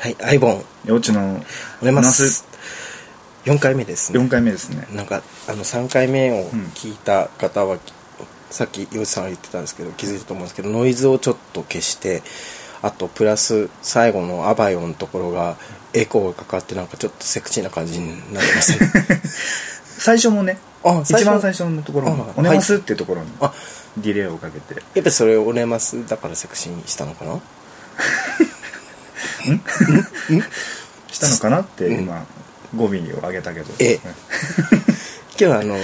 はい、アイボン、幼稚のおれます。4回目ですね。4回目ですね。なんか、あの、3回目を聞いた方は、さっき、洋一さんが言ってたんですけど、気づいたと思うんですけど、ノイズをちょっと消して、あと、プラス、最後のアバイオのところが、エコーがかかって、なんかちょっっとセクシーな感じになってますね。最初もねあ一番最初のところにあ「おねます」っていうところにあ、ディレイをかけて。やっぱりそれをおねますだからセクシーにしたのかな？したのかなってうん。今語尾を上げたけど。え 今日はあの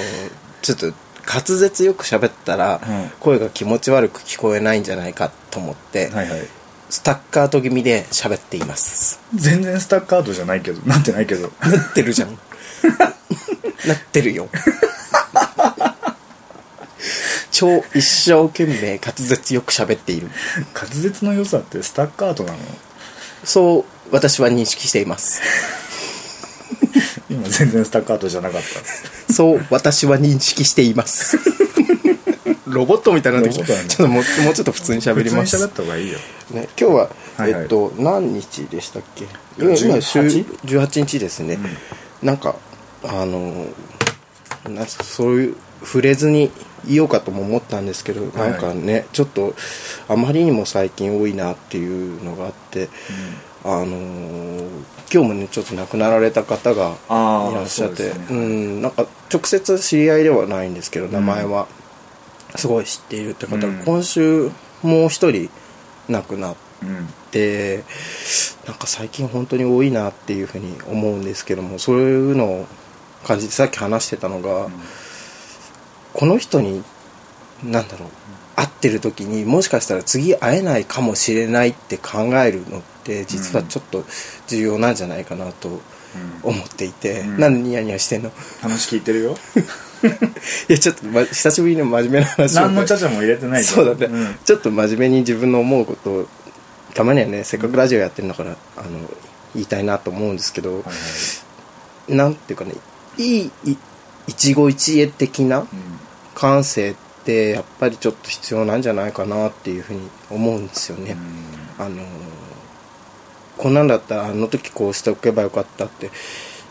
ちょっと滑舌よく喋ったら、うん。声が気持ち悪く聞こえないんじゃないかと思って、はいはい。スタッカート気味で喋っています。全然スタッカードじゃないけどなってないけど。なってるじゃん。なってるよ。超一生懸命滑舌よく喋っている。滑舌の良さってスタッカートなの？そう私は認識しています。今全然スタッカートじゃなかった。そう私は認識しています。ロボットみたいになってきた。ロボットなんだちょっともうもうちょっと普通に喋ります。普通に喋った方がいいよ。ね、今日は、はいはい。えっと何日でしたっけ？今18今週18日ですね、なんかあのなんそういう触れずにいようかとも思ったんですけど、なんかねちょっとあまりにも最近多いなっていうのがあって、あのー今日もねちょっと亡くなられた方がいらっしゃってう、ね。んなんか直接知り合いではないんですけど名前はすごい知っているって方が、うん。今週もう一人亡くなって。うん。でなんか最近本当に多いなっていうふうに思うんですけどもそういうのを感じてさっき話してたのが、この人になんだろう会ってる時にもしかしたら次会えないかもしれないって考えるのって実はちょっと重要なんじゃないかなと思っていて、うん。なんでニヤニヤしてんの？い話聞いてるよ。やちょっと、ま、久しぶりに真面目な話を何のちゃちゃも入れてないそうだね、ん。ちょっと真面目に自分の思うことをたまにはねせっかくラジオやってるんだからあの言いたいなと思うんですけど、はいはい。なんていうかねいいい一期一会的なうん。感性ってやっぱりちょっと必要なんじゃないかなっていうふうに思うんですよね、あのーこんなんだったらあの時こうしておけばよかったって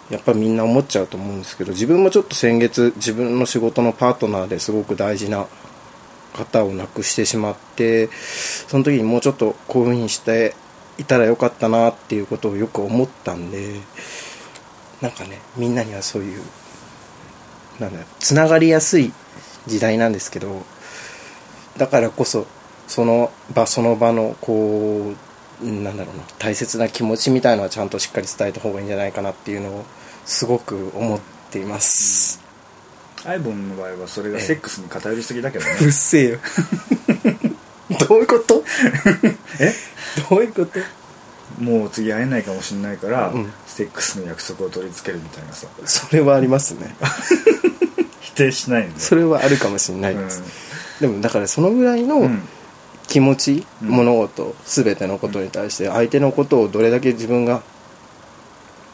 やっぱりみんな思っちゃうと思うんですけど自分もちょっと先月自分の仕事のパートナーですごく大事な方を亡くしてしまってその時にもうちょっとこういうふうにしていたらよかったなっていうことをよく思ったんでなんかねみんなにはそういうなんだろうつながりやすい時代なんですけどだからこそその場その場のこうなんだろうな大切な気持ちみたいのはちゃんとしっかり伝えた方がいいんじゃないかなっていうのをすごく思っています、アイボンの場合はそれがセックスに偏りすぎだけどね。うっせえよ。どういうこと？え？どういうこと？もう次会えないかもしれないから、うんセックスの約束を取り付けるみたいなさ。それはありますね。否定しないんだよそれはあるかもしれないです、でもだからそのぐらいの、うん。気持ち、うん物事全てのことに対して相手のことをどれだけ自分が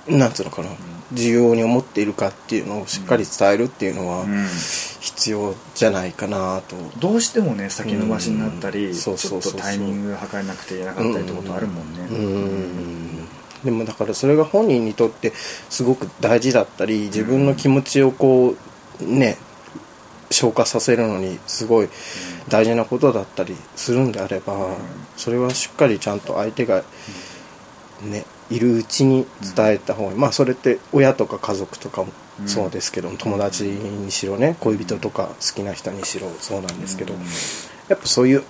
なんつうのかな、重要に思っているかっていうのをしっかり伝えるっていうのはうん。必要じゃないかなと、どうしてもね先延ばしになったり、うん。ちょっそうそうそう。そうとタイミング測れなくていけなかったりってことあるもんね。うんでもだからそれが本人にとってすごく大事だったり自分の気持ちをこうね消化させるのにすごい大事なことだったりするんであれば、それはしっかりちゃんと相手がねいるうちに伝えた方がまあそれって親とか家族とかもそうですけど、友達にしろね恋人とか好きな人にしろそうなんですけど、うん。やっぱそういう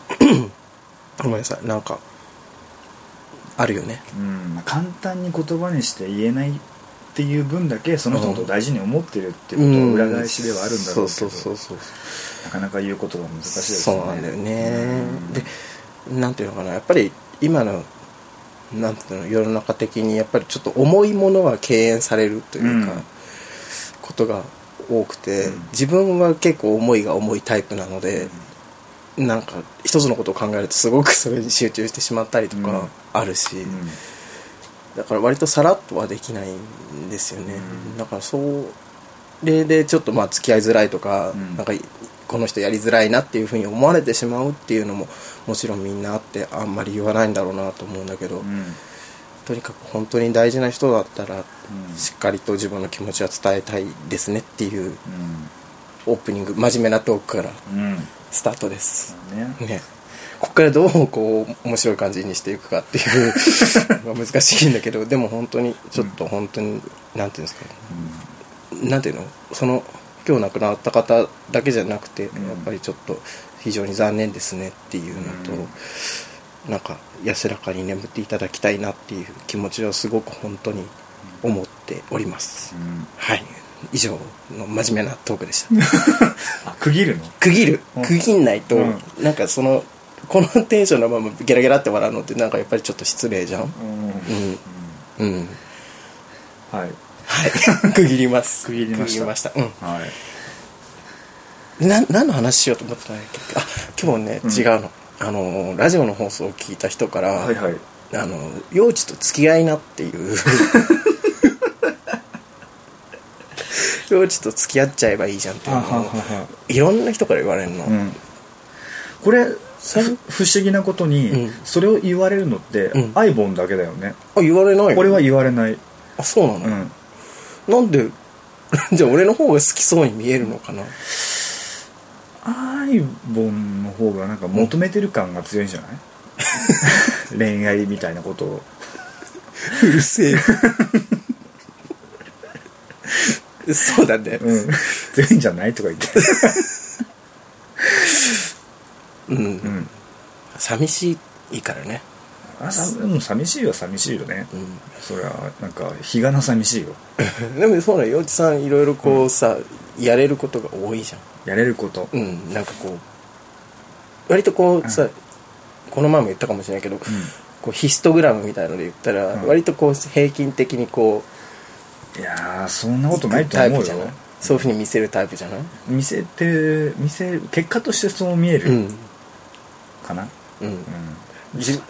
ごめんなさいなんかあるよね。うんまあ簡単に言葉にして言えないっていう分だけその人のことを大事に思ってるっていうことの裏返しではあるんだろうけど、そうそうそうそう。なかなか言うことが難しいですそね。うなんだよね、うん。でなんていうのかな。やっぱり今のなんていうの世の中的にやっぱりちょっと重いものは敬遠されるというか、うん。ことが多くて、うん。自分は結構思いが重いタイプなので、なんか一つのことを考えるとすごくそれに集中してしまったりとうん。かあるし、うん。だから割とさらっとはできないんですよね、うん。だからそれでちょっとまあ付き合いづらいとか、うん。なんかこの人やりづらいなっていうふうに思われてしまうっていうのももちろんみんなあってあんまり言わないんだろうなと思うんだけど、うん。とにかく本当に大事な人だったら、うん。しっかりと自分の気持ちは伝えたいですねっていううオープニング真面目なトークからスタートです。ね。ね。ここからどうこう面白い感じにしていくかっていう のが難しいんだけどでも本当にちょっと本当になんていうんですかなんていうの？その今日亡くなった方だけじゃなくて、ん。やっぱりちょっと非常に残念ですねっていうのと、なんか安らかに眠っていただきたいなっていう気持ちをすごく本当に思っております、うん。はい以上の真面目なトークでした。あ区切るの？区切る。うん。区切んないと、うん。なんかそのこのテンションのままゲラゲラって笑うのってなんかやっぱりちょっと失礼じゃん？うん。うん。うん。はい。はい。区切ります。区切りました。ました。うん。はい。な何の話しようと思ってたんだっけ？あ今日ね、うん。違うの。あのラジオの放送を聞いた人から、はいはい。あの幼稚と付き合いなっていう 幼稚と付き合っちゃえばいいじゃんっていうのをいろんな人から言われるの、うん。これさ不思議なことに、うん。それを言われるのって、うん。アイボンだけだよね。あ言われない俺は言われない、あそうなの、うん、なんで じゃあ俺の方が好きそうに見えるのかな？アイボンの方がなんか求めてる感が強いんじゃない、恋愛みたいなことを。うるせえ そうだね。うん。強いんじゃないとか言って。うん、うん寂しいからね。あさでも寂しいは寂しいよね、うん。そりゃなんか日がな寂しいよ。でもそうなの幼稚さんいろいろこうさ、やれることが多いじゃん。やれること、うん。なんかこう割とこうさ、うん。この前も言ったかもしれないけど、うん。こうヒストグラムみたいので言ったら、うん。割とこう平均的にこいやーそんなうことないと思うよ。そういうふうに見せるタイプじゃない？見せて見せる結果としてそう見えるうん。かな？うん。うん。じ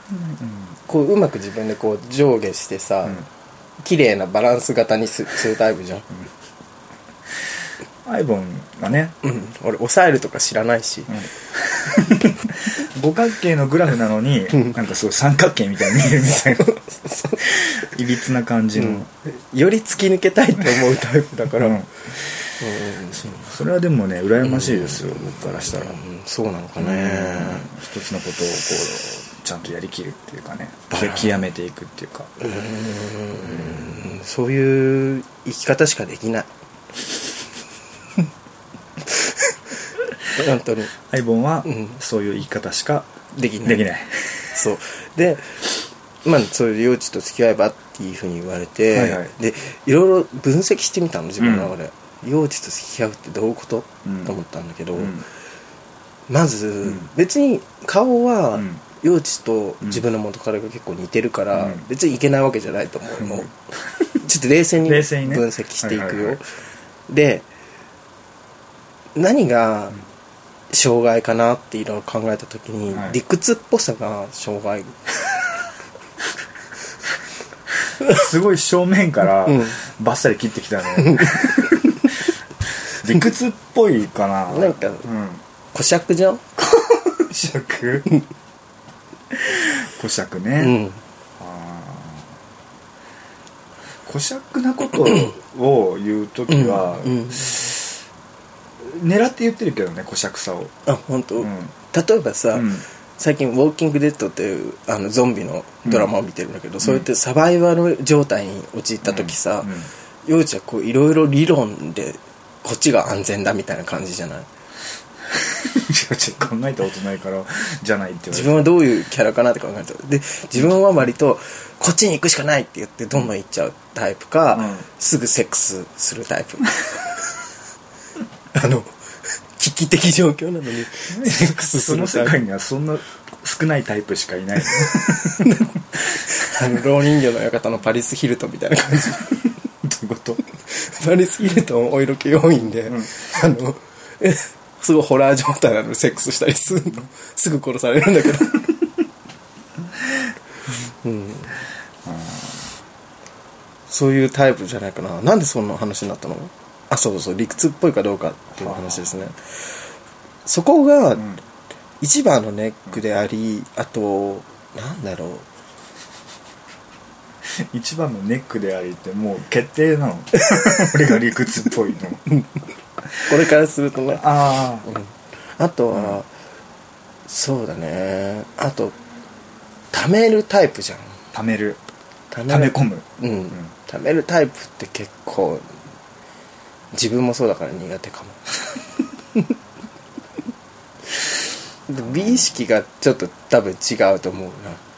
こううまく自分でこう上下してさ、うん。綺麗なバランス型にすするタイプじゃん、アイボンがね、うん、俺抑えるとか知らないし、五角形のグラフなのになんかすごい三角形みたいに見えるみたいな。いびつな感じの、より突き抜けたいって思うタイプだから、うん。うんそれはでもね羨ましいですよ、僕からしたら、うん。そうなのかね、一つのことをこうちゃんとやりきるっていうかね。極めていくっていうか。うん。そういう生き方しかできない本当に。アイボンはうん。そういう言い方しかできない。できない。そう。でまあそういう幼稚と付き合えばっていうふうに言われて、はいはい。でいろいろ分析してみたの自分の中で、幼稚と付き合うってどういうこと、うん。と思ったんだけど、うん。まず、ん。別に顔はうん。幼稚と自分の元彼が結構似てるから、うん。別にいけないわけじゃないと思う。の、うん。ちょっと冷静に分析していくよ、で何が障害かなっていろいろ考えた時に、はい。理屈っぽさが障害。すごい正面からうん。バッサリ切ってきたね。理屈っぽいかな。なんかうん。小尺じゃん、古尺 古尺ね、うん。古尺なことを言う時は、うん。うん狙って言ってるけどね古尺さを、あ本当、うん。例えばさ、うん。最近「ウォーキング・デッド」っていうあのゾンビのドラマを見てるんだけど、そうやってサバイバル状態に陥った時さうん。うん幼稚はこういろいろ理論でこっちが安全だみたいな感じじゃない？ちょっと考えたことないからじゃないって。自分はどういうキャラかなって考えた。で自分は割とこっちに行くしかないって言ってどんどん行っちゃうタイプか、うん。すぐセックスするタイプ あの危機的状況なのにセックスすその世るタイプ。界にはそんな少ないタイプしかいない。あの老人形の館のパリス・ヒルトンみたいな感じ。どういうこと？パリス・ヒルトンお色気要員で、ん。あのえすごいホラー状態なのにセックスしたりするの？すぐ殺されるんだけど。うん。そういうタイプじゃないかな。なんでそんな話になったの？あそうそう理屈っぽいかどうかっていう話ですね。そこがん。一番のネックでありあとなんだろう。一番のネックでありってもう決定なの？俺が理屈っぽいの。これからするとね。あああとは、そうだね。あと貯めるタイプじゃん。貯める。貯溜め込む。うん、ん。貯めるタイプって結構自分もそうだから苦手かも。で美意識がちょっと多分違うと思うな。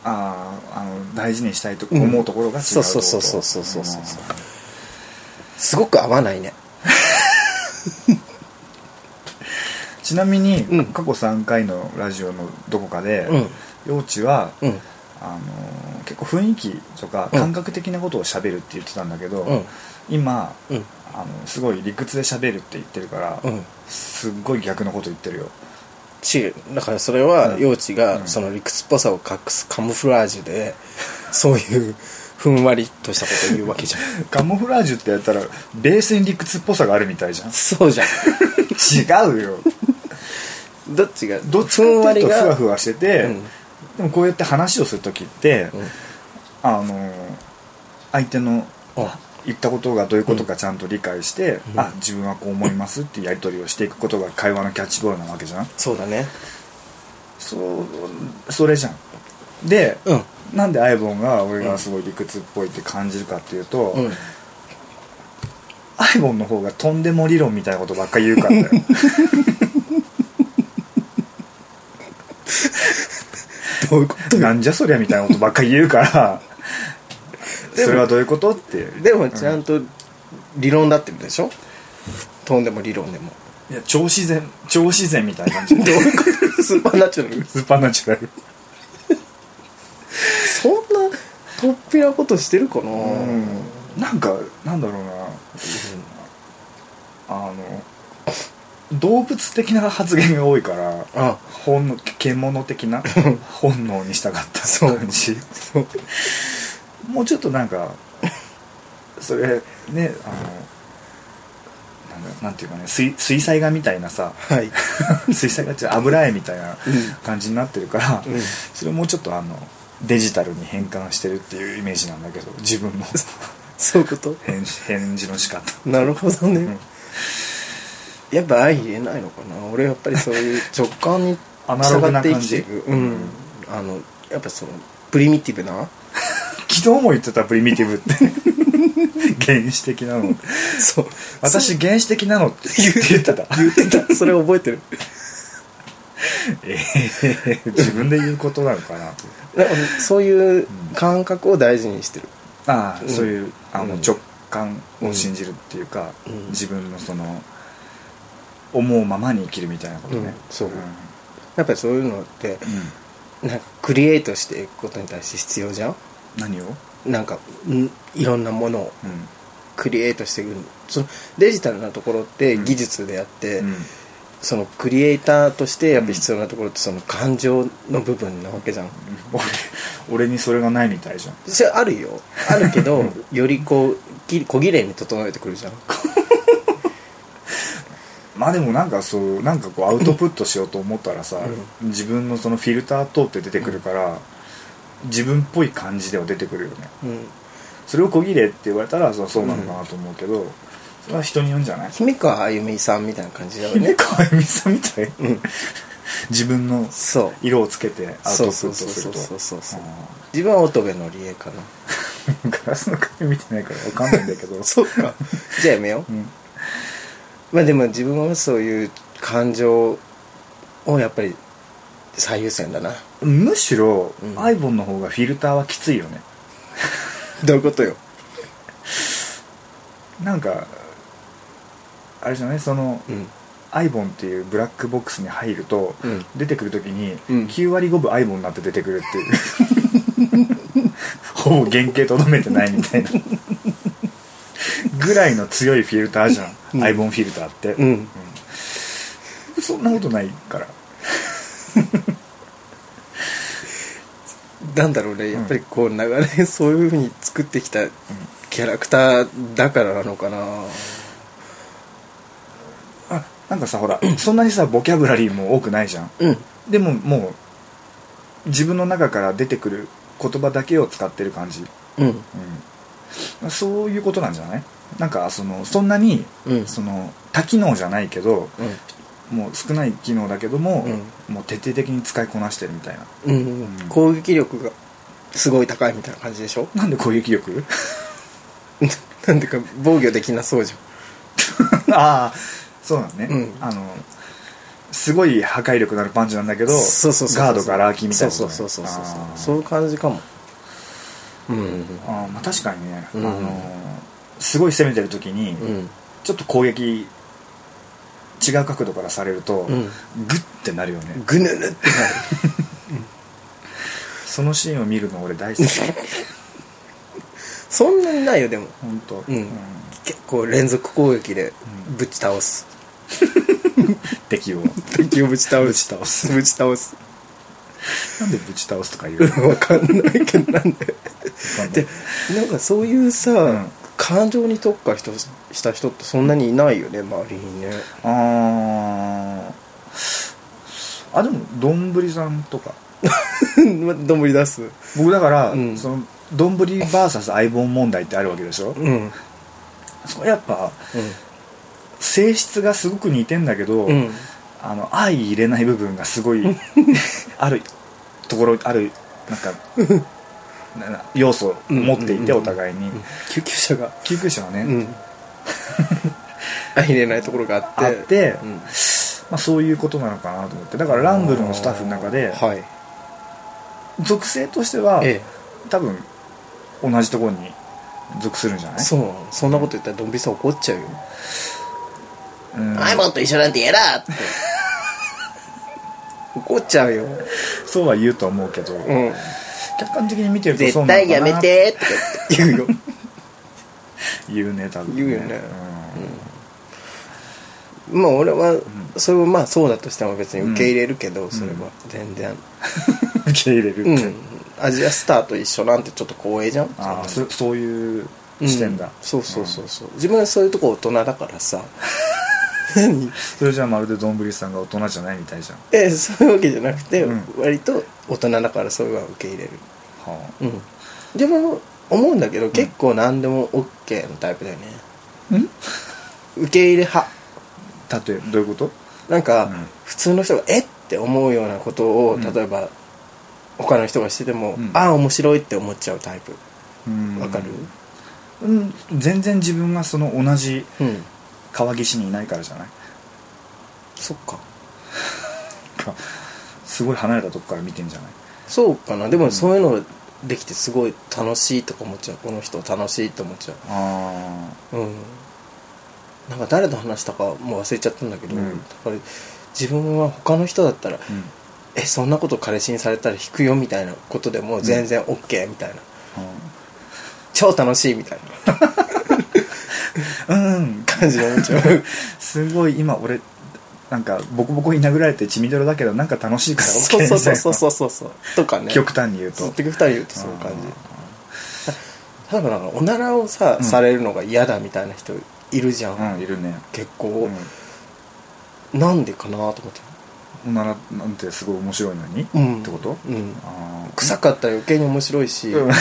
あああの大事にしたいと思うところが違うってそうそうそうそうそうそうそう。すごく合わないね。ちなみに、うん。過去3回のラジオのどこかで、うん。幼稚は、うん。あのー結構雰囲気とかうん。感覚的なことを喋るって言ってたんだけど、うん。今うんあのすごい理屈で喋るって言ってるから、うん。すっごい逆のこと言ってるよ。違う。だからそれはうん。幼稚がうん。その理屈っぽさを隠すカムフラージュで そういうふんわりとしたことを言うわけじゃん。カモフラージュってやったらベースに理屈っぽさがあるみたいじゃん。そうじゃん。違うよ。どっちが？どっちかっていうとふんわふわふわしてて、うん。でもこうやって話をする時って、うん。あのー相手のあ言ったことがどういうことかちゃんと理解して、うん。あ自分はこう思いますっていうやり取りをしていくことが会話のキャッチボールなわけじゃん。そうだね。そうそれじゃん。で、うん。なんでアイボンが俺がすごい理屈っぽいって感じるかっていうと、うん。アイボンの方がとんでも理論みたいなことばっかり言うからだよ。どういうことなんじゃそりゃみたいなことばっかり言うからそれはどういうこと？ってでもちゃんと理論だってるでしょ？とんでも理論でも。いや超自然超自然みたいな感じ。どういうこと？スーパーナチュラル。スーパーナチュラル。そんなとっぴなことしてるかな、うん。なんかなんだろうな。あの動物的な発言が多いからあ。本能獣的な？本能に従ったそう感じそうもうちょっとなんかそれねあのなんだなんていうかね水水彩画みたいなさはい。水彩画って油絵みたいなうん。感じになってるから、うん。それをもうちょっとあのデジタルに変換してるっていうイメージなんだけど自分の。そういうこと？返返事の仕方。なるほどね、ん。やっぱ相入れないのかな？俺やっぱりそういう 直感に従って生きていく。うん。あのやっぱそのプリミティブな昨日も言ってたプリミティブって。原始的なの。そう。私原始的なのって言ってた。言ってた。それ覚えてる。ええ自分で言うことなのかな。でもそういう感覚を大事にしてる。ああ、うん。そういうあの、うん。直感を信じるっていうか、うん。自分のその思うままに生きるみたいなことね、うん。そう。うん。やっぱりそういうのってうん。なんかクリエイトしていくことに対して必要じゃん？何を、なんかんいろんなものをうん。クリエイトしていく。そのデジタルなところってうん。技術であって、うん。そのクリエイターとしてやっぱ必要なところってその感情の部分なわけじゃん。俺俺にそれがないみたいじゃん。それあるよ。あるけど よりこうき小綺麗に整えてくるじゃん。まあでもなんかそうなんかこうアウトプットしようと思ったらさ、自分のそのフィルター通って出てくるから、自分っぽい感じでは出てくるよね。うん。それを小綺麗って言われたらそうそうなのかなと思うけど、それは人によるんじゃない？姫川あゆみさんみたいな感じだよ姫ね川由美さんみたい、うん。自分の色をつけてアウトプットすると。そうそうそうそうあ自分は乙部のりえかなーガラスの鏡見てないから分かんないんだけどそうかじゃあやめよう、うんまあでも自分はそういう感情をやっぱり最優先だな。むしろ、うん。アイボンの方がフィルターはきついよね。どういうことよ。なんかあれじゃない？その、うん。アイボンっていうブラックボックスに入ると、うん。出てくる時に、うん。9割5分アイボンになって出てくるっていう。ほぼ原型とどめてないみたいな。ぐらいの強いフィルターじゃん、うん。アイボンフィルターって、うん。そんなことないからなんだろうねやっぱりこう長年 そういうふうに作ってきたキャラクターだからなのかな。あなんかさほら そんなにさボキャブラリーも多くないじゃん。うん。でももう自分の中から出てくる言葉だけを使ってる感じ。ううん。うん、そういうことなんじゃない？なんかそのそんなに、うん。その多機能じゃないけどうんもう少ない機能だけども、もう徹底的に使いこなしてるみたいな。うんうん攻撃力がすごい高いみたいな感じでしょ？なんで攻撃力？なんていうか防御できなそうじ ああそうなのね、うん。あのすごい破壊力のあるパンチなんだけどガードがラーキーみたいなね。そうそうそうそうそう。いう感じかも。うんあーまあ確かにね、うんあのすごい攻めてる時に、うん。ちょっと攻撃違う角度からされると、うん。グッてなるよね。ぐぬぬってなる。そのシーンを見るの俺大好き。そんなにないよでも。本当。うん。結構連続攻撃でうん。ぶち倒す。敵を。敵をぶち倒す。ぶち倒す。ぶち倒す。なんでぶち倒すとか言うの？わかんないけどなんで。でなんかそういうさ、ん感情に特化した人ってそんなにいないよね周りにね。あー。あでもどんぶりさんとか。どんぶり出す。僕だから、うん。そのどんぶり VS 相棒問題ってあるわけでしょ？うん。うんそれやっぱ性質がすごく似てんだけど、うん。あの相入れない部分がすごい あるところあるなんか 要素を持っていて、うんお互いに、救急車が。救急車はね、うん。入れないところがあって。あって、うん。まあ、そういうことなのかなと思って。だからランブルのスタッフの中ではい。属性としては、え多分同じところに属するんじゃない？えそうそんなこと言ったらドンビリさん怒っちゃうよ。うん。アイモンと一緒なんて嫌だって。怒っちゃうよ。そうは言うと思うけど、うん客観的に見てるとそ絶うなのかな。対やめて。とか言うよ。言うね多分言うよね。まあ俺はそれをまあそうだとしても別に受け入れるけど、それは。全然。う ん受け入れるって、うん。アジアスターと一緒なんてちょっと光栄じゃん？ああそそういう視点だ、うん。そうそうそうそう。自分はそういうとこ大人だからさ何？それじゃあまるでどんぶりさんが大人じゃないみたいじゃん。えそういうわけじゃなくて、うん。割と大人だからそれは受け入れる。はうん。でも思うんだけど、結構何でも OK のタイプだよね。あん？受け入れ派。例えばどういうこと？なんか、うん。普通の人がえって思うようなことを、うん。例えば他の人がしてても、うん。ああ面白いって思っちゃうタイプ。うんわかる？うん。全然自分がその同じうん川岸にいないからじゃない？そっか。か すごい離れたとこから見てんじゃない？そうかな。でもそういうのできてすごい楽しいとか思っちゃう。この人楽しいって思っちゃあううん。なんか誰と話したかもう忘れちゃったんだけど、うん。やっぱり自分は他の人だったらあうん。えそんなこと彼氏にされたら引くよみたいなことでも全然 OK みたいな、超楽しいみたいな うん、うん、感じで思っちゃう。すごい今俺なんかボコボコに殴られて血みどろだけどなんか楽しいから OK そうそうそうそううそうそうそう。とかね。極端に言うと。結局二人言うとそういう感じ。例えばなんかおならをさ、うん。されるのが嫌だみたいな人いるじゃん、うんいるね。結構、なんでかなと思って。うんおならなんてすごい面白いのに、うん。ってこと？うん。あー。臭かったら余計に面白いし、うん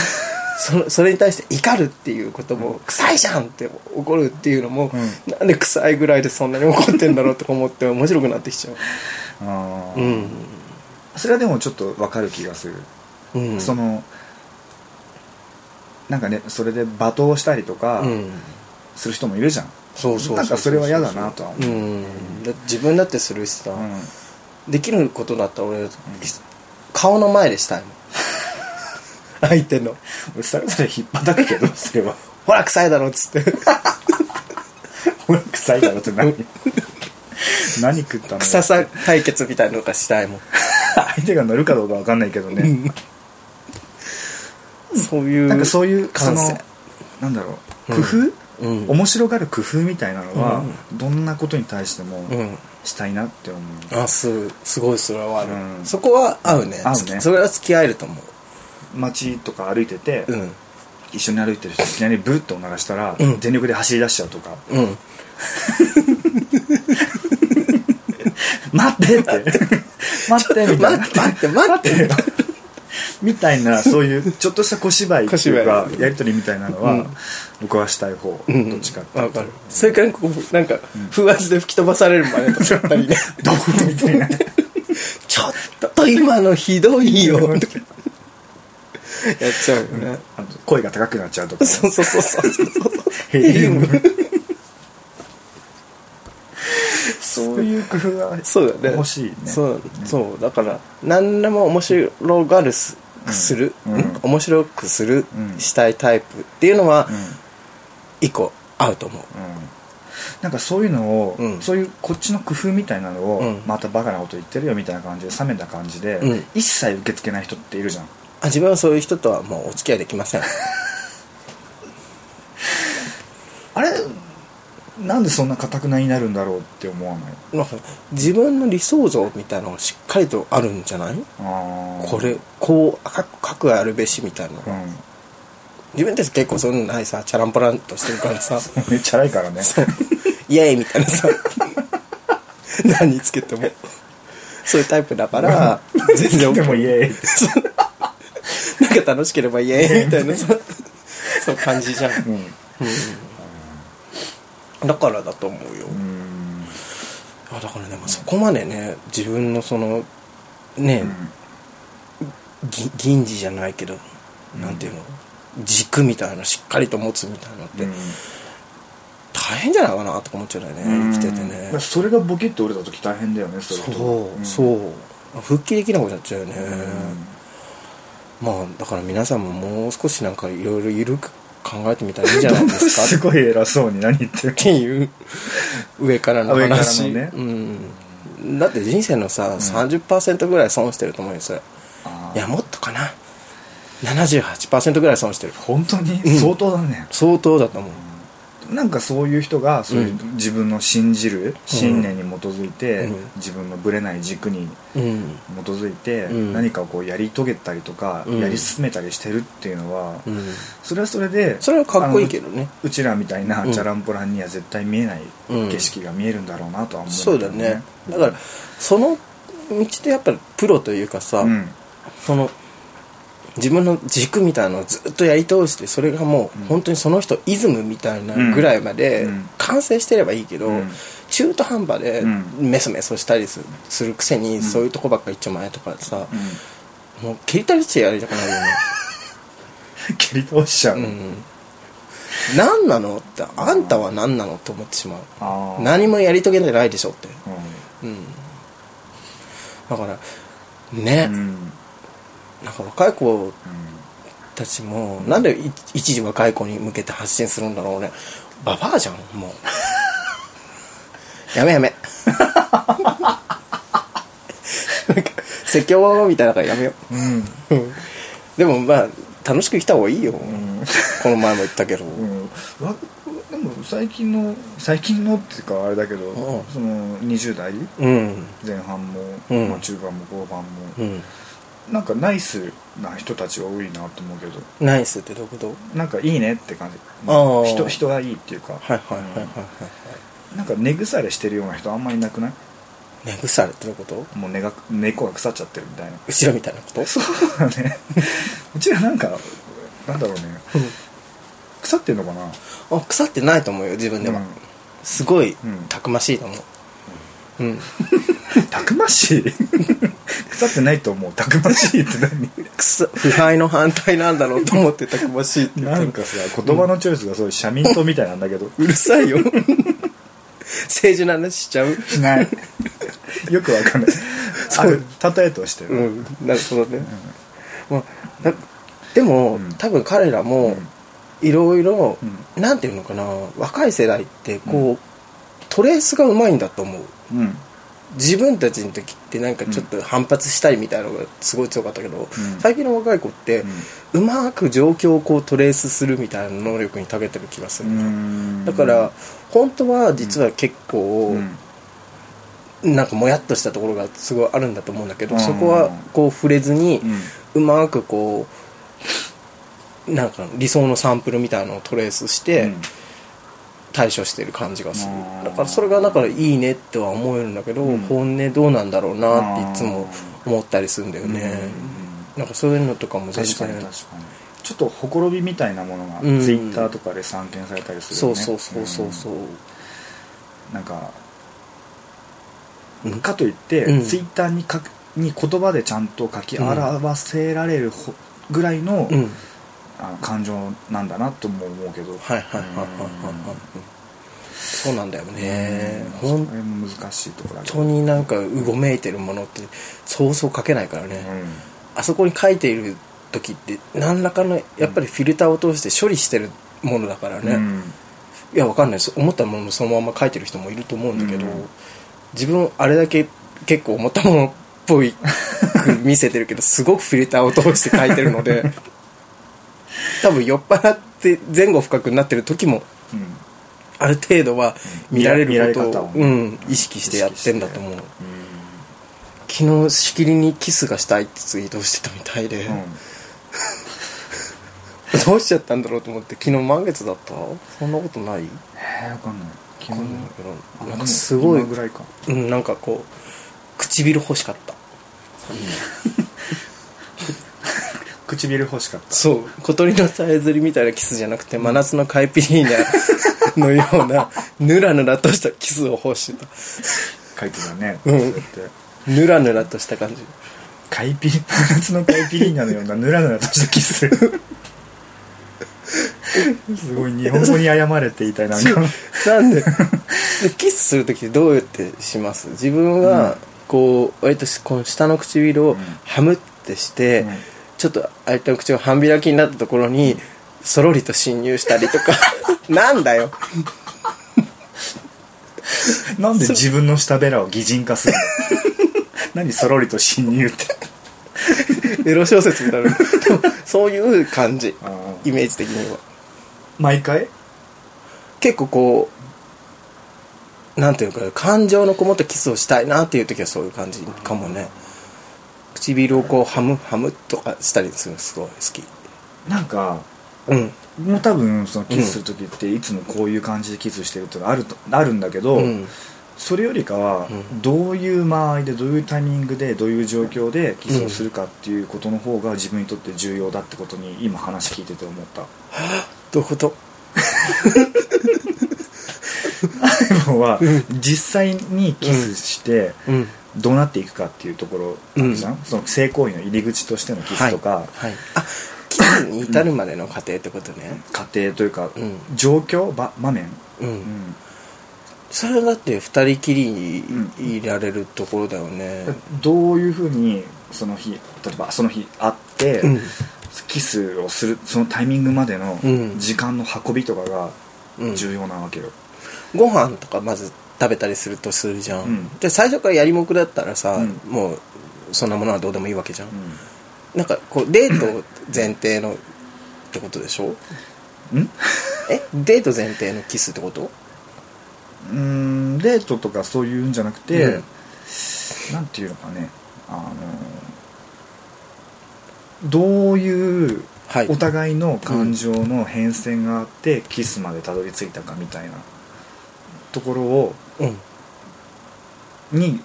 そそれに対して怒るっていうことも、臭いじゃんって怒るっていうのも、うなんで臭いぐらいでそんなに怒ってんだろうとか思って面白くなってきちゃう。あー。うん、それはでもちょっとわかる気がする、うん、そのなんかねそれで罵倒したりとかうん。する人もいるじゃん、そうそうそうなんかそれは嫌だなとは思う。うん。自分だってするしさ、うん。できることだったら俺、顔の前でしたいもん相手の。俺それぞれ引っ叩くけど それは「ほら臭いだろ」っつって。ほら臭いだろって何？何食ったのよ臭さ対決みたいなのがしたいもん。相手が乗るかどうかわかんないけどね、そういうなんかそういうそのなんだろう。工夫、うん。面白がる工夫みたいなのは、どんなことに対してもうん。したいなって思う、あすすごいそれはある、うん。そこは合うね。合うね。それは付き合えると思街とか歩いてて、ううん。一緒に歩いてる人いきなりブッとおならしたら、うん。全力で走り出しちゃうとか。うん「待って!」って「待って!」みたいな。待って待って待って待って。みたいなそういうちょっとした小芝居っていうかやり取りみたいなのは、うん。僕はしたい方、うん。どっちかっていうと。わかる。それからこうなんか風圧で吹き飛ばされる真似とかやったりね。ドみたいな。ちょっと今のひどいよ。とかやっちゃうよね。あの声が高くなっちゃうとかね、そうそうそうそうそう。ヘリウム。そういう工夫はそうだね。欲しいね。そうそう。だから何でも面白がるすする、うん。ん？面白くする、うんしたいタイプっていうのはうん。一個合うと思う。うん。なんかそういうのを、うん。そういうこっちの工夫みたいなのを、うん。またバカなこと言ってるよみたいな感じで冷めた感じで、うん。一切受け付けない人っているじゃんあ自分はそういう人とはもうお付き合いできません。あれなんでそんな固くなになるんだろうって思わない？なんか自分の理想像みたいなのがしっかりとあるんじゃない？これこうかくあるべしみたいな。うん。自分たち結構そういうのないさチャランポランとしてるからさ。めっちゃ荒いからね。イエーイみたいなさ。何つけても。そういうタイプだから全然でもイエーイなんか楽しければイエーイみたいな。さそう感じじゃん、うん。だからだと思うよ、うん。あだからね、まあ、そこまでね自分のそのね、ぎ銀次じゃないけど、なんていうの？軸みたいなのしっかりと持つみたいなのって、うん。大変じゃないかなとか思っちゃうよね、生きててね、うんそれがボキッと折れた時大変だよねそれそう、ん。そう復帰できなくなっちゃうよね、まあだから皆さんももう少しなんかいろいろ緩く考えてみたらいいんじゃないですか？すごい偉そうに何言ってるっていう上からの上から話のね。うん、だって人生のさ、30%ぐらい損してると思うよそれあー。いやもっとかな？78%ぐらい損してる。本当に？相当だね、相当だと思うなんかそういう人がそういううん。自分の信じる信念に基づいて、うん。自分のぶれない軸にうん。基づいてうん。何かをこうやり遂げたりとか、うん。やり進めたりしてるっていうのは、うん。それはそれでそれはかっこいいけどね。うちらみたいなうん。チャランポランには絶対見えないうん景色が見えるんだろうなとは思そうだね。だからその道でやっぱりプロというかさ、うん。その自分の軸みたいなのをずっとやり通してそれがもう本当にその人イズムみたいなぐらいまでうん。完成してればいいけど、うん。中途半端でうん。メソメソしたりするくせにそういうとこばっか行っちゃまえとかさ、うん。もう蹴りたりしてやりたくなるよね。蹴り倒しちゃう、うん。何なのってあんたは何なのって思ってしまう。何もやり遂げてないでしょって。ううん。だからね、んうんなんか若い子たちもなんでい一時若い子に向けて発信するんだろうね。ババアじゃんもう。やめやめ。説教みたいなからやめよう。んうん。ううんでもまあ楽しく生きた方がいいよ、この前も言ったけど、うん。わでも最近の最近のっていうかあれだけど、うん。その20代うん。前半も、うん。まあ、中盤も後半も、うんなんかナイスな人たちが多いなと思うけど。ナイスってどういうこと？なんかいいねって感じ。人人がいいっていうか、はいはいはいはいはい。なんか根腐れしてるような人あんまりいなくない？根腐れってどういうこと？もう根が根っこが腐っちゃってるみたいな。後ろみたいなこと？そうだね。うちらなんかなんだろうね。腐ってんのかな？あ腐ってないと思うよ自分では、うん。すごいうん。たくましいと思う。うん、たくましい。腐ってないと思う。たくましいって何？くそ腐敗の反対なんだろうと思ってたくましいって言ったなんかさ言葉のチョイスがそういう社民党みたいなんだけど。うるさいよ。政治の話しちゃう。しない。よくわかんない。ある例えとしてる、うん。なるほどね、まあ、なでも、うん。多分彼らもいろいろなんていうのかな。若い世代ってこう、トレースがうまいんだと思う。うん自分たちの時ってなんかちょっと反発したいみたいなのがすごい強かったけど、ん。最近の若い子って、うまく状況をこうトレースするみたいな能力に長けてる気がすうる、ん。だから本当は実は結構、うん。なんかもやっとしたところがすごいあるんだと思うんだけど、うん。そこはこう触れずに、うん。うまくこうなんか理想のサンプルみたいなのをトレースして、うん対処してる感じがする。うん。だからそれがだからいいねっては思えるんだけど、うん。本音どうなんだろうなっていつも思ったりするんだよね、なんかそういうのとかも全確かに然確かに。ちょっとほころびみたいなものがうん。ツイッターとかで散見されたりするそうよね。そうそうそうそう、う。ん。なんかうん。かといって、うん。ツイッターにかに言葉でちゃんと書き表せられるほぐらいの,、うんあの感情なんだなとも思うけど。はいはいはいはいはい。はいそうなんだよね。うん。本それも難しいところだけど。当になんかうごめいてるものってそうそう書けないからね、うあそこに書いている時って何らかのやっぱりフィルターを通して処理してるものだからね、んうん。いやわかんない。思ったものをそのまま書いてる人もいると思うんだけど、うん。自分あれだけ結構思ったものっぽいく見せてるけどすごくフィルターを通して書いてるので 多分酔っ払って前後不覚になってる時もうん。ある程度は見られることを、うん、意識してやってんだと思う。うん。昨日しきりにキスがしたいってツイートをしてたみたいで、うん。どうしちゃったんだろうと思って昨日満月だった？そんなことない？えー、わかんない。昨日わかんなんかすごい今ぐらいか。うんなんかこう唇欲しかった唇欲しかった。そう。小鳥のさえずりみたいなキスじゃなくて真夏のカイピリーナのようなヌラヌラとしたキスを欲してた書いてたね、うん。そうやって。ヌラヌラとした感じ。カイピリ夏のカイピリーナのようなヌラヌラとしたキス。すごい日本語に謝れって言いたいな。んかなんででキスする時どうやってします？自分はこう割とこの下の唇をハムってして、うん。ちょっと相手の口が半開きになったところにそろりと侵入したりとか。なんだよ。なんで自分の下べらを擬人化するの？何そろりと侵入って？エロ小説みたいな。そういう感じ。イメージ的には。毎回？結構こうなんていうか感情のこもったキスをしたいなっていう時はそういう感じかもね唇をこうハムハムとかしたりするのすごい好き。なんかうん。もう多分そのキスする時っていつもこういう感じでキスしてるってのがあるとあるんだけど、うん。それよりかはうん。どういう間合いでどういうタイミングでどういう状況でキスをするかっていうことの方が自分にとって重要だってことに今話聞いてて思った。どういうこと？要は実際にキスしてうんどうなっていくかっていうところあるじゃん、その性行為の入り口としてのキスとか、はい、はい、あキスに至るまでの過程ってことね。家庭というか、うん。状況場場面、うん、うん。それだって二人きりにいられるところだよね。どういうふうにその日例えばその日会って、うん。キスをするそのタイミングまでのうん。時間の運びとかがうん。重要なわけよ、ご飯とかまず食べたりするとするじゃん、うん。で最初からやりもくだったらさ、うん。もうそんなものはどうでもいいわけじゃん、うなんかこうデート前提のってことでしょ？んん？え？デート前提のキスってこと？うーんデートとかそういうんじゃなくて、うん。なんていうのかね。あのどういうはい。お互いの感情の変遷があって、キスまでたどり着いたかみたいなところをうん。に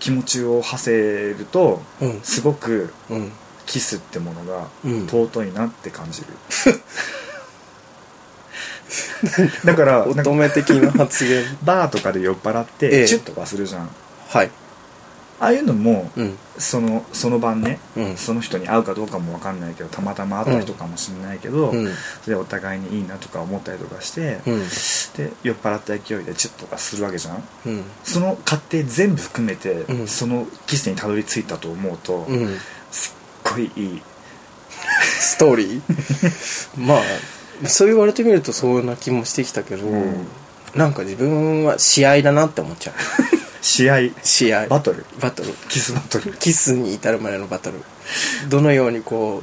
気持ちを馳せるとうん。すごくうん。キスってものがうん。尊いなって感じる、だから乙女的な発言。バーとかで酔っ払っええ。てチュッとかするじゃん、はいああいうのもうん。そのその晩ね、うん。その人に会うかどうかも分かんないけどたまたま会った人かもしれないけど、うん。それでお互いにいいなとか思ったりとかして、うん。で酔っ払った勢いでチュッとかするわけじゃん。うん。その過程全部含めて、うん。そのキスにたどり着いたと思うと、うん。すっごいいい。ストーリー？まあそう言われてみるとそうな気もしてきたけど、うん。なんか自分は試合だなって思っちゃう試合試合。バトル。バトル。キスバトル、キスに至るまでのバトル。どのようにこ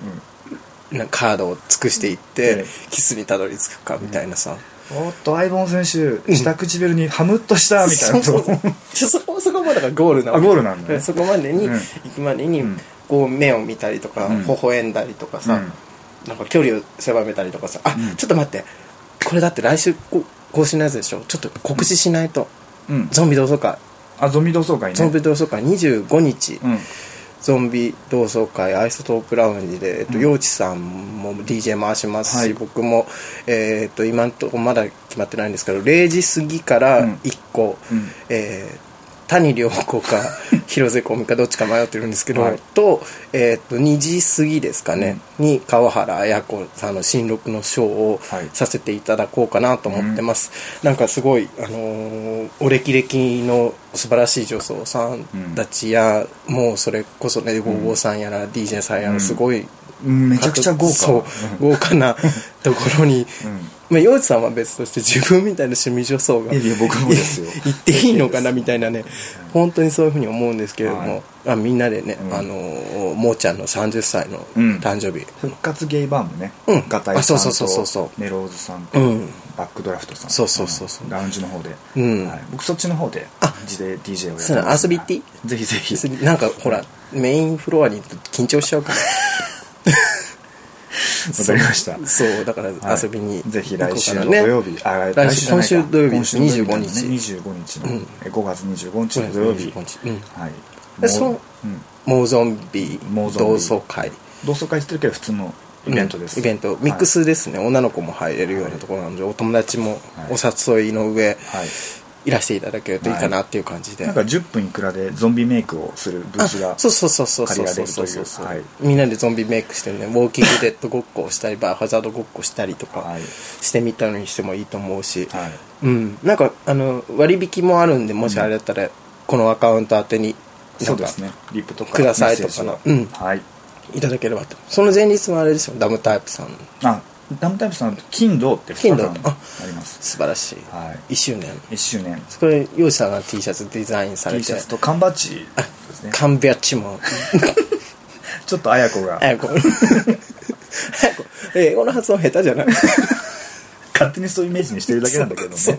う、なんかカードを尽くしていって、ええ。キスにたどり着くかみたいなさ、おっと相棒選手下唇にハムっとしたみたいなそうと。そう。そこそこまでがゴールなゴールなんだね。そこまでにうん。行くまでに、うん。こう目を見たりとか、うん。微笑んだりとかさ、うん。なんか距離を狭めたりとかさあ、うん。ちょっと待って。これだって来週こ更新のやつでしょ？ちょっと告知しないと、うん。ゾンビ同窓会あゾンビ同窓会ね。ゾンビ同窓会25日、うん。ゾンビ同窓会アイソトークラウンジで、えっと、うん。陽地さんも DJ 回しますし、はい。僕も、えっと今のところまだ決まってないんですけど0時過ぎからうん。1個、うん。えー谷良子か広瀬香美かどっちか迷ってるんですけど、はい。と,、えー、と2時過ぎですかね、に川原綾子さんの新録のショーをはいさせていただこうかなと思ってます、なんかすごい、あのーお歴々の素晴らしい女装さんたちや、もうそれこそねゴーゴーさんやら DJ さんやらすごい、うんめちゃくちゃ豪華。そう豪華な ところに、まあ、陽一さんは別として自分みたいな趣味女装がいや僕もですよ。言っていいのかなみたいなね本当にそういうふうに思うんですけれども、はい。あみんなでね、うん。あのもーちゃんの30歳のうん。誕生日、復活ゲイバーもね、うん。ガタイさんあそうそうそうそう。とメローズさんと、うん。バックドラフトさん。そうそうそうそう。んラウンジの方で、うん。はい、僕そっちの方であ自で DJ をやってそう遊び行っていい？ぜひぜひ。なんかほらメインフロアに緊張しちゃうから わかりました。そうだからはい。遊びにぜひ行こう来週の土曜日、あ来週今週土曜日です。今週の土曜25日ね。25日。の、うん。え5月25日の土曜日。25日。うん。はい。でそのもううん。モーゾンビ同窓会。同窓会してるけど普通のイベントです、うんイベント。ミックスですね、女の子も入れるようなところなので、お友達もお誘いの上、はいいらしていただけるといいかなっていう感じで、なんか10分いくらでゾンビメイクをするブースがあそうそうそうそうそうそう。借りられるという。そうそう、はいみんなでゾンビメイクしてねウォーキングデッドごっこをしたりバイオハザードごっこしたりとかはい。してみたのにしてもいいと思うし、はい。うん。なんかあの割引もあるんでもしあれだったら、このアカウント宛てにそうですね。リップとかくださいとかメッなうん。はい。いただければと。その前日はあれですよ。ダムタイプさん。あダムタイプさん金土って2日間ああります。素晴らしい、はい。1周年。1周年。これ洋師さんが T シャツデザインされ T てシャツと缶バッジあですね。カンビャッチも。ちょっと綾子が。あやこあやこ英語の発音下手じゃない？勝手にそういうイメージにしてるだけなんだけどね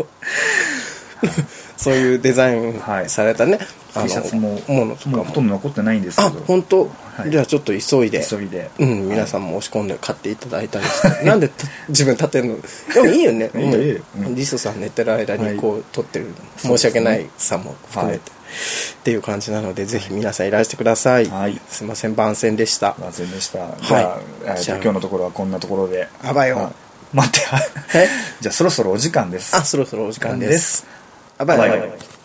そういうデザインはい。されたね、T シャツもものとかも。ほとんど残ってないんですけあど本当、はい。じゃあちょっと急いで。急いで。うん、皆さんも押し込んで買っていただいたりして。なんでた自分立てるの？でもいいよね。いいよいいよ。うん。リソさん寝てる間はい。にこう撮ってる、申し訳ないさも含めて、はい。っていう感じなのでぜひ皆さんいらしてください、はい。すいません番宣でした。万全でした。じゃあえーとじゃあ。今日のところはこんなところで。あばよ。あ待って。え？じゃあそろそろお時間です。あそろそろお時間ですあばよバイバイ